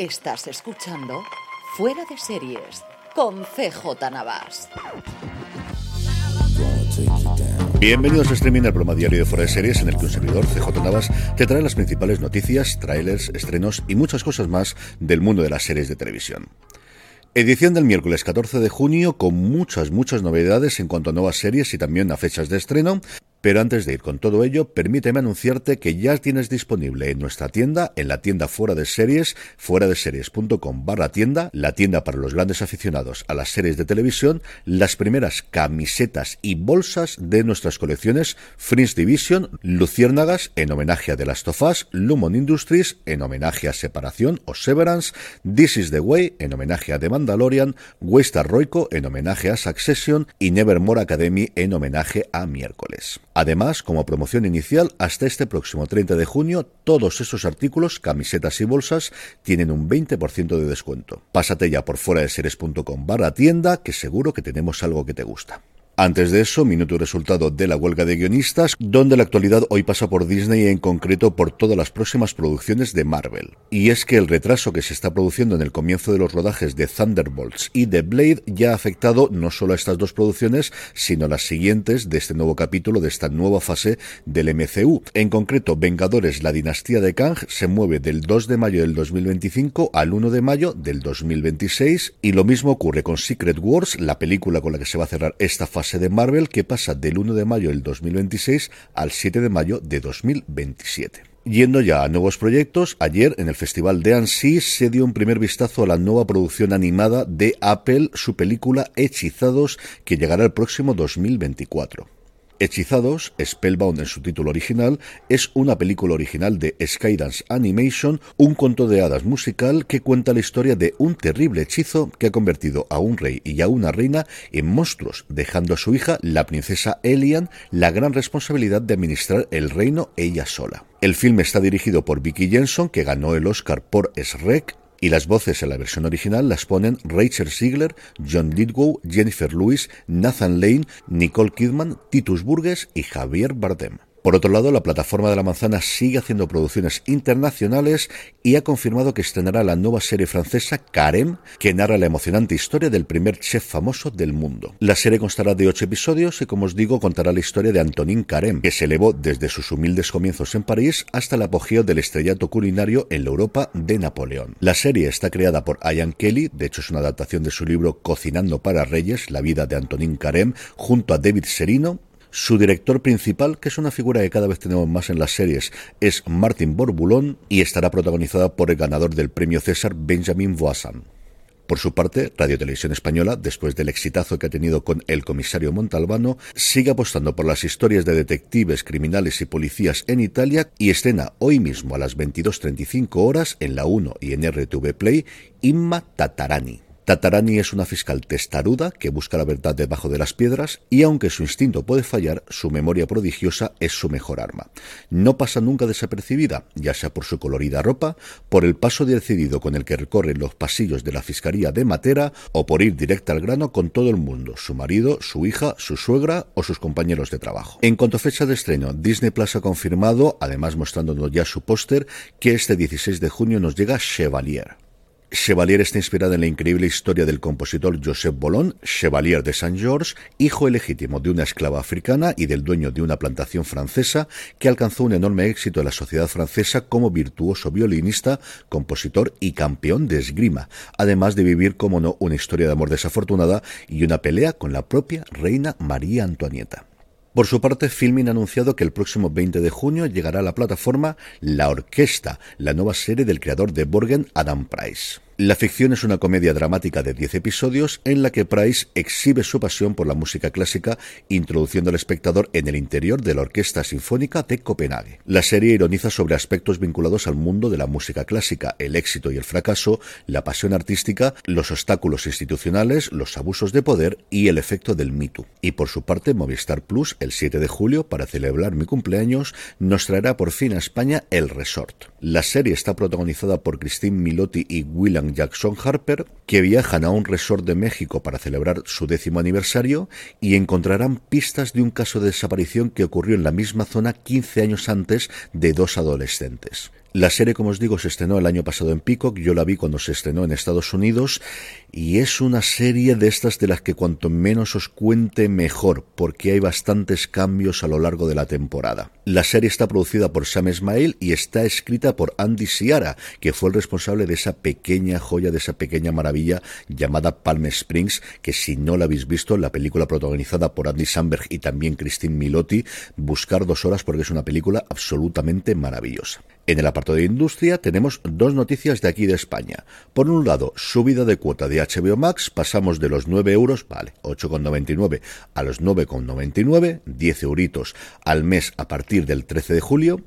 Estás escuchando Fuera de Series con CJ Navas. Bienvenidos a Streaming, el programa diario de Fuera de Series, en el que un servidor, CJ Navas, te trae las principales noticias, trailers, estrenos y muchas cosas más del mundo de las series de televisión. Edición del miércoles 14 de junio con muchas, muchas novedades en cuanto a nuevas series y también a fechas de estreno, pero antes de ir con todo ello, permíteme anunciarte que ya tienes disponible en nuestra tienda, en la tienda fuera de series, fuera de series.com barra tienda, la tienda para los grandes aficionados a las series de televisión, las primeras camisetas y bolsas de nuestras colecciones Fringe Division, Luciérnagas en homenaje a The Last of Us, Lumon Industries en homenaje a Separación o Severance, This is the Way en homenaje a The Mandalorian, Westar Roico en homenaje a Succession y Nevermore Academy en homenaje a Miércoles. Además, como promoción inicial, hasta este próximo 30 de junio, todos esos artículos, camisetas y bolsas, tienen un 20% de descuento. Pásate ya por fuera de series.com barra tienda, que seguro que tenemos algo que te gusta. Antes de eso, minuto y resultado de la huelga de guionistas, donde la actualidad hoy pasa por Disney y en concreto por todas las próximas producciones de Marvel. Y es que el retraso que se está produciendo en el comienzo de los rodajes de Thunderbolts y de Blade ya ha afectado no solo a estas dos producciones, sino a las siguientes de este nuevo capítulo de esta nueva fase del MCU. En concreto, Vengadores, la dinastía de Kang se mueve del 2 de mayo del 2025 al 1 de mayo del 2026 y lo mismo ocurre con Secret Wars, la película con la que se va a cerrar esta fase de Marvel que pasa del 1 de mayo del 2026 al 7 de mayo de 2027. Yendo ya a nuevos proyectos, ayer en el Festival de Annecy se dio un primer vistazo a la nueva producción animada de Apple, su película Hechizados, que llegará el próximo 2024. Hechizados, Spellbound en su título original, es una película original de Skydance Animation, un conto de hadas musical que cuenta la historia de un terrible hechizo que ha convertido a un rey y a una reina en monstruos, dejando a su hija, la princesa Elian, la gran responsabilidad de administrar el reino ella sola. El filme está dirigido por Vicky Jensen, que ganó el Oscar por Shrek, y las voces en la versión original las ponen Rachel Ziegler, John Lithgow, Jennifer Lewis, Nathan Lane, Nicole Kidman, Titus Burgess y Javier Bardem. Por otro lado, la plataforma de la manzana sigue haciendo producciones internacionales y ha confirmado que estrenará la nueva serie francesa Carême, que narra la emocionante historia del primer chef famoso del mundo. La serie constará de ocho episodios y, como os digo, contará la historia de Antonin Carême, que se elevó desde sus humildes comienzos en París hasta el apogeo del estrellato culinario en la Europa de Napoleón. La serie está creada por Ian Kelly, de hecho es una adaptación de su libro Cocinando para Reyes, la vida de Antonin Carême, junto a David Serino, su director principal, que es una figura que cada vez tenemos más en las series, es Martin Borbulón y estará protagonizada por el ganador del premio César, Benjamin Voisin. Por su parte, Radio Televisión Española, después del exitazo que ha tenido con El comisario Montalbano, sigue apostando por las historias de detectives, criminales y policías en Italia y estrena hoy mismo a las 22.35 horas en la 1 y en RTV Play Inma Tatarani. Tatarani es una fiscal testaruda que busca la verdad debajo de las piedras y aunque su instinto puede fallar, su memoria prodigiosa es su mejor arma. No pasa nunca desapercibida, ya sea por su colorida ropa, por el paso decidido con el que recorre los pasillos de la Fiscalía de Matera o por ir directa al grano con todo el mundo, su marido, su hija, su suegra o sus compañeros de trabajo. En cuanto a fecha de estreno, Disney Plus ha confirmado, además mostrándonos ya su póster, que este 16 de junio nos llega Chevalier. Chevalier está inspirada en la increíble historia del compositor Joseph Bolon, Chevalier de Saint George, hijo ilegítimo de una esclava africana y del dueño de una plantación francesa, que alcanzó un enorme éxito en la sociedad francesa como virtuoso violinista, compositor y campeón de esgrima, además de vivir, como no, una historia de amor desafortunada y una pelea con la propia reina María Antonieta. Por su parte, Filmin ha anunciado que el próximo 20 de junio llegará a la plataforma La Orquesta, la nueva serie del creador de Borgen, Adam Price. La ficción es una comedia dramática de 10 episodios en la que Price exhibe su pasión por la música clásica, introduciendo al espectador en el interior de la Orquesta Sinfónica de Copenhague. La serie ironiza sobre aspectos vinculados al mundo de la música clásica, el éxito y el fracaso, la pasión artística, los obstáculos institucionales, los abusos de poder y el efecto del mito. Y por su parte, Movistar Plus, el 7 de julio, para celebrar mi cumpleaños, nos traerá por fin a España El Resort. La serie está protagonizada por Christine Milotti y William Jackson Harper, que viajan a un resort de México para celebrar su décimo aniversario y encontrarán pistas de un caso de desaparición que ocurrió en la misma zona 15 años antes de dos adolescentes. La serie, como os digo, se estrenó el año pasado en Peacock, yo la vi cuando se estrenó en Estados Unidos y es una serie de estas de las que cuanto menos os cuente mejor, porque hay bastantes cambios a lo largo de la temporada. La serie está producida por Sam Esmail y está escrita por Andy Siara, que fue el responsable de esa pequeña joya, de esa pequeña maravilla llamada Palm Springs, que si no la habéis visto, la película protagonizada por Andy Samberg y también Christine Milotti, buscar dos horas porque es una película absolutamente maravillosa. En el apartado de industria tenemos dos noticias de aquí de España. Por un lado, subida de cuota de HBO Max, pasamos de los 9 euros, vale, 8,99 a los 9,99, 10 euritos al mes a partir del 13 de julio.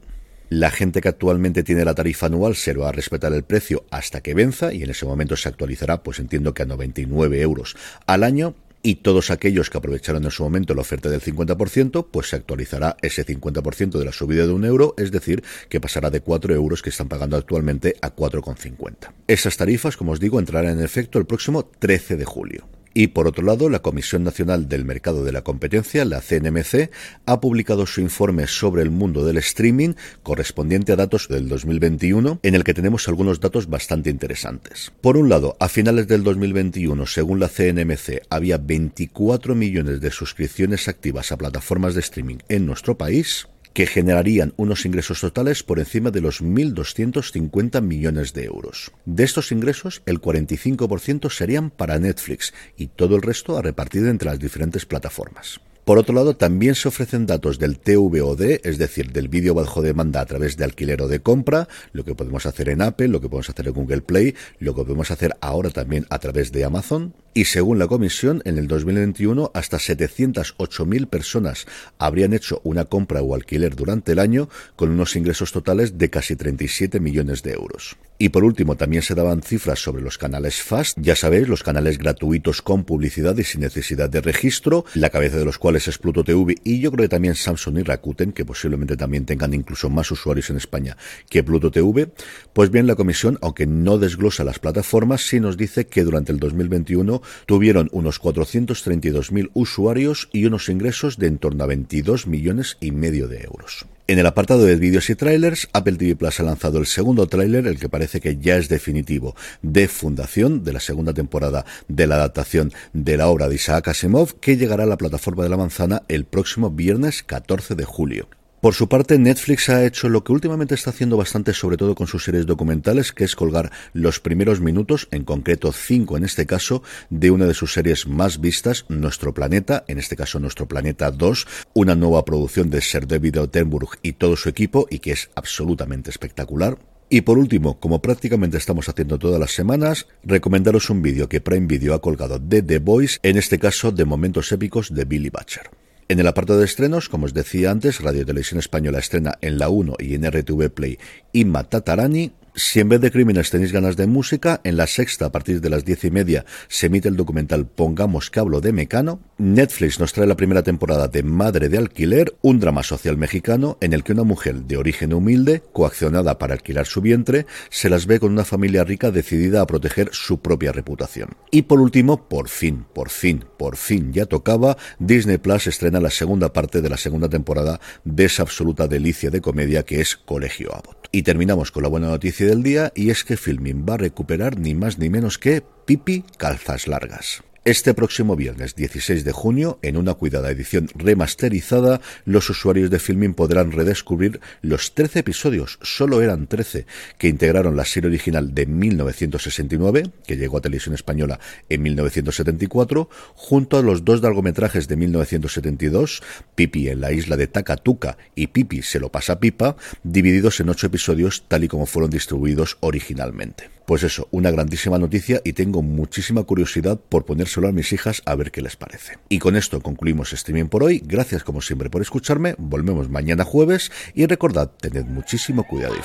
La gente que actualmente tiene la tarifa anual se va a respetar el precio hasta que venza y en ese momento se actualizará, pues entiendo que a 99 euros al año y todos aquellos que aprovecharon en su momento la oferta del 50%, pues se actualizará ese 50% de la subida de un euro, es decir, que pasará de 4 euros que están pagando actualmente a 4,50. Esas tarifas, como os digo, entrarán en efecto el próximo 13 de julio. Y por otro lado, la Comisión Nacional del Mercado de la Competencia, la CNMC, ha publicado su informe sobre el mundo del streaming correspondiente a datos del 2021, en el que tenemos algunos datos bastante interesantes. Por un lado, a finales del 2021, según la CNMC, había 24 millones de suscripciones activas a plataformas de streaming en nuestro país, que generarían unos ingresos totales por encima de los 1.250 millones de euros. De estos ingresos, el 45% serían para Netflix y todo el resto a repartir entre las diferentes plataformas. Por otro lado, también se ofrecen datos del TVOD, es decir, del vídeo bajo demanda a través de alquiler o de compra, lo que podemos hacer en Apple, lo que podemos hacer en Google Play, lo que podemos hacer ahora también a través de Amazon. Y según la comisión, en el 2021 hasta 708.000 personas habrían hecho una compra o alquiler durante el año con unos ingresos totales de casi 37 millones de euros. Y por último, también se daban cifras sobre los canales FAST, ya sabéis, los canales gratuitos con publicidad y sin necesidad de registro, la cabeza de los cuales es Pluto TV y yo creo que también Samsung y Rakuten, que posiblemente también tengan incluso más usuarios en España que Pluto TV. Pues bien, la comisión, aunque no desglosa las plataformas, sí nos dice que durante el 2021 tuvieron unos 432.000 usuarios y unos ingresos de en torno a 22 millones y medio de euros. En el apartado de vídeos y trailers, Apple TV Plus ha lanzado el segundo tráiler, el que parece que ya es definitivo, de Fundación, de la segunda temporada de la adaptación de la obra de Isaac Asimov, que llegará a la plataforma de la manzana el próximo viernes 14 de julio. Por su parte, Netflix ha hecho lo que últimamente está haciendo bastante, sobre todo con sus series documentales, que es colgar los primeros minutos, en concreto cinco en este caso, de una de sus series más vistas, Nuestro Planeta, en este caso Nuestro Planeta 2, una nueva producción de Sir David Attenborough y todo su equipo, y que es absolutamente espectacular. Y por último, como prácticamente estamos haciendo todas las semanas, recomendaros un vídeo que Prime Video ha colgado de The Voice, en este caso de momentos épicos de Billy Butcher. En el apartado de estrenos, como os decía antes, Radio Televisión Española estrena en la 1 y en RTV Play Inma Tatarani, Si en vez de crímenes tenéis ganas de música, en la sexta a partir de las diez y media se emite el documental Pongamos que hablo de Mecano. Netflix nos trae la primera temporada de Madre de Alquiler, un drama social mexicano en el que una mujer de origen humilde, coaccionada para alquilar su vientre, se las ve con una familia rica decidida a proteger su propia reputación. Y por último, por fin, por fin, por fin ya tocaba, Disney Plus estrena la segunda parte de la segunda temporada de esa absoluta delicia de comedia que es Colegio Abbott. Y terminamos con la buena noticia del día y es que Filming va a recuperar ni más ni menos que Pipi Calzas Largas. Este próximo viernes 16 de junio, en una cuidada edición remasterizada, los usuarios de Filmin podrán redescubrir los 13 episodios, solo eran 13, que integraron la serie original de 1969, que llegó a televisión española en 1974, junto a los dos largometrajes de 1972, Pipi en la isla de Takatuka y Pipi se lo pasa pipa, divididos en ocho episodios tal y como fueron distribuidos originalmente. Pues eso, una grandísima noticia y tengo muchísima curiosidad por enseñárselo a mis hijas a ver qué les parece. Y con esto concluimos este streaming por hoy. Gracias como siempre por escucharme. Volvemos mañana jueves y recordad, tened muchísimo cuidado.